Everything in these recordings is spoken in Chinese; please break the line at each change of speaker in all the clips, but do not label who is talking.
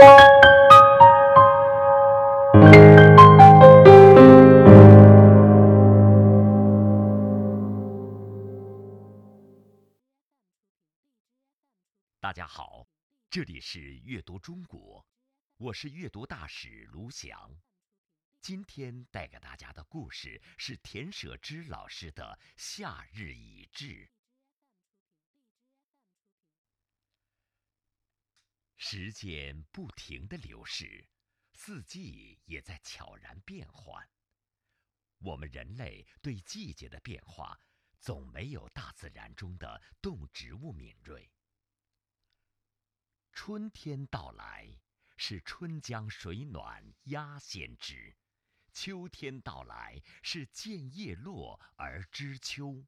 大家好，这里是阅读中国，我是阅读大使卢翔。今天带给大家的故事是田舍之老师的《夏日已至》。时间不停的流逝，四季也在悄然变换。我们人类对季节的变化，总没有大自然中的动植物敏锐。春天到来，是春江水暖鸭先知；秋天到来，是见叶落而知秋。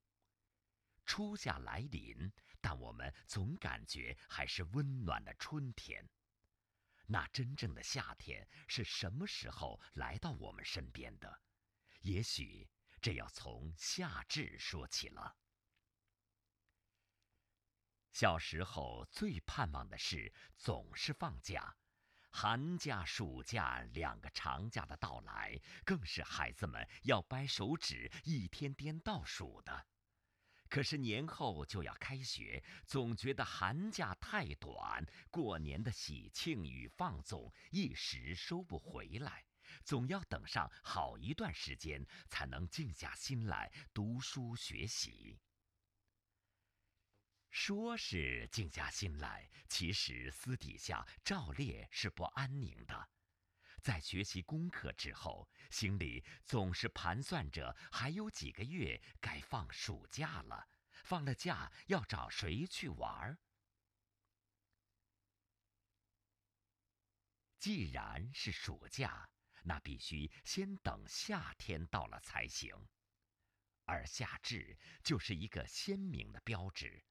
初夏来临，但我们总感觉还是温暖的春天。那真正的夏天是什么时候来到我们身边的？也许这要从夏至说起了。小时候最盼望的事总是放假，寒假、暑假两个长假的到来，更是孩子们要掰手指一天天倒数的。可是年后就要开学，总觉得寒假太短，过年的喜庆与放纵一时收不回来，总要等上好一段时间，才能静下心来读书学习。说是静下心来，其实私底下照例是不安宁的。在学习功课之后，心里总是盘算着还有几个月该放暑假了，放了假要找谁去玩儿。既然是暑假，那必须先等夏天到了才行，而夏至就是一个鲜明的标志。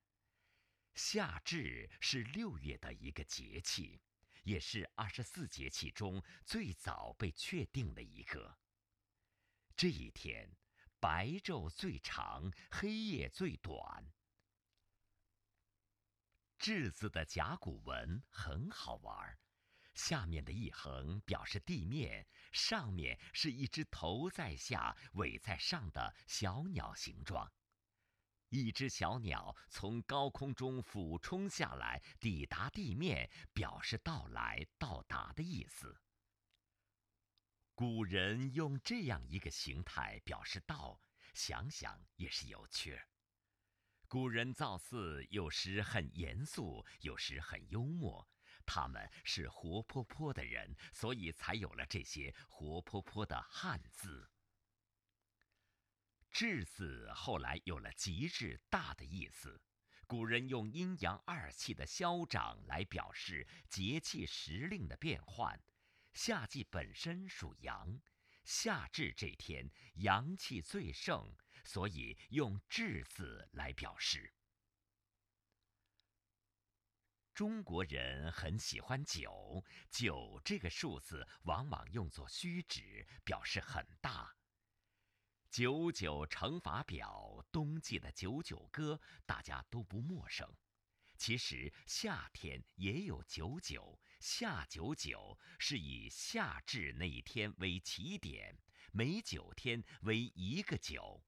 夏至是六月的一个节气，也是二十四节气中最早被确定的一个。这一天，白昼最长，黑夜最短。至字的甲骨文很好玩，下面的一横表示地面，上面是一只头在下、尾在上的小鸟形状。一只小鸟从高空中俯冲下来，抵达地面，表示到来、到达的意思。古人用这样一个形态表示到，想想也是有趣儿。古人造字有时很严肃，有时很幽默，他们是活泼泼的人，所以才有了这些活泼泼的汉字。至字后来有了极致大的意思，古人用阴阳二气的消长来表示节气时令的变换。夏季本身属阳，夏至这天阳气最盛，所以用至字来表示。中国人很喜欢九，九这个数字往往用作虚指，表示很大。九九乘法表，冬季的九九歌，大家都不陌生。其实夏天也有九九，夏九九是以夏至那一天为起点，每九天为一个九，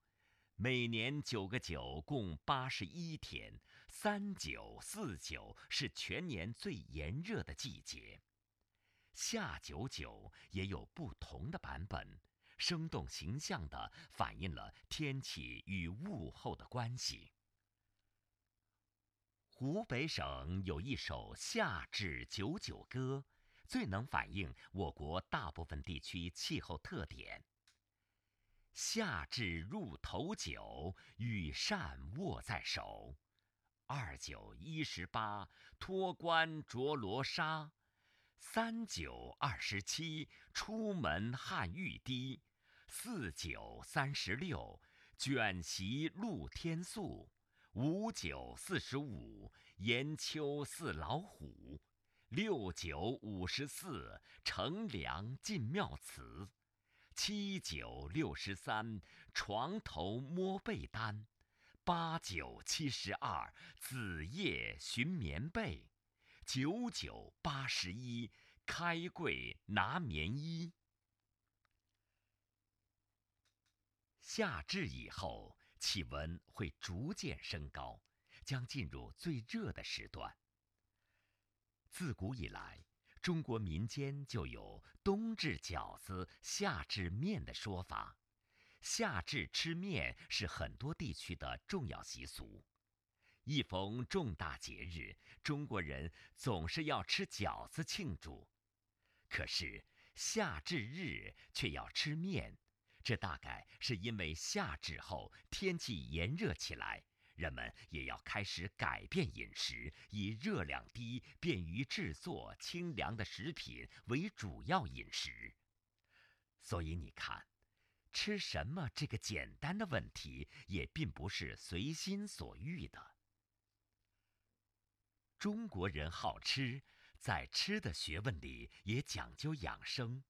每年九个九共八十一天，三九四九是全年最炎热的季节。夏九九也有不同的版本。生动形象地反映了天气与物候的关系。湖北省有一首《夏至九九歌》，最能反映我国大部分地区气候特点。夏至入头九，羽扇握在手。二九一十八，脱冠着罗纱。三九二十七，出门汗欲滴。四九三十六，卷席露天宿；五九四十五，严秋似老虎；六九五十四，乘凉进庙祠；七九六十三，床头摸被单；八九七十二，子夜寻棉被；九九八十一，开柜拿棉衣。夏至以后，气温会逐渐升高，将进入最热的时段。自古以来，中国民间就有“冬至饺子，夏至面”的说法。夏至吃面是很多地区的重要习俗。一逢重大节日，中国人总是要吃饺子庆祝。可是夏至日却要吃面，这大概是因为夏至后天气炎热起来，人们也要开始改变饮食，以热量低、便于制作、清凉的食品为主要饮食。所以你看，吃什么这个简单的问题，也并不是随心所欲的。中国人好吃，在吃的学问里也讲究养生，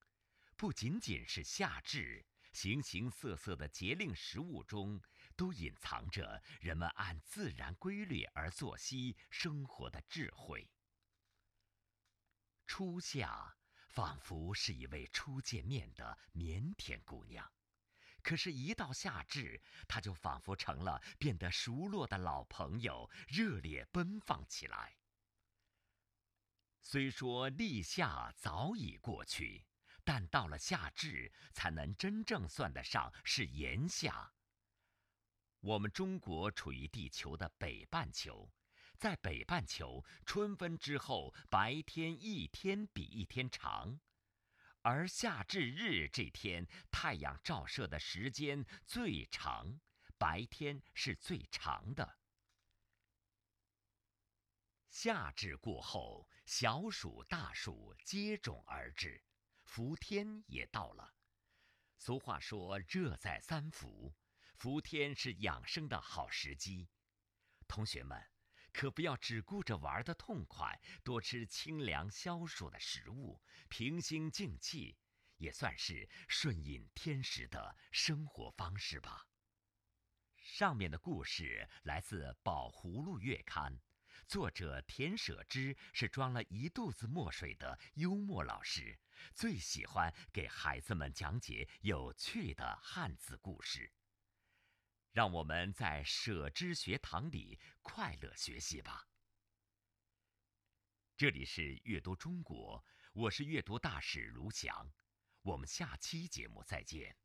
不仅仅是夏至，形形色色的节令食物中，都隐藏着人们按自然规律而作息生活的智慧。初夏仿佛是一位初见面的腼腆姑娘，可是，一到夏至，她就仿佛成了变得熟络的老朋友，热烈奔放起来。虽说立夏早已过去，但到了夏至，才能真正算得上是炎夏。我们中国处于地球的北半球，在北半球，春分之后，白天一天比一天长，而夏至日这天，太阳照射的时间最长，白天是最长的。夏至过后，小暑、大暑接踵而至，伏天也到了。俗话说“热在三伏”，伏天是养生的好时机。同学们，可不要只顾着玩的痛快，多吃清凉消暑的食物，平心静气，也算是顺应天时的生活方式吧。上面的故事来自《宝葫芦月刊》。作者田舍之是装了一肚子墨水的幽默老师，最喜欢给孩子们讲解有趣的汉字故事。让我们在舍之学堂里快乐学习吧。这里是阅读中国，我是阅读大使卢翔，我们下期节目再见。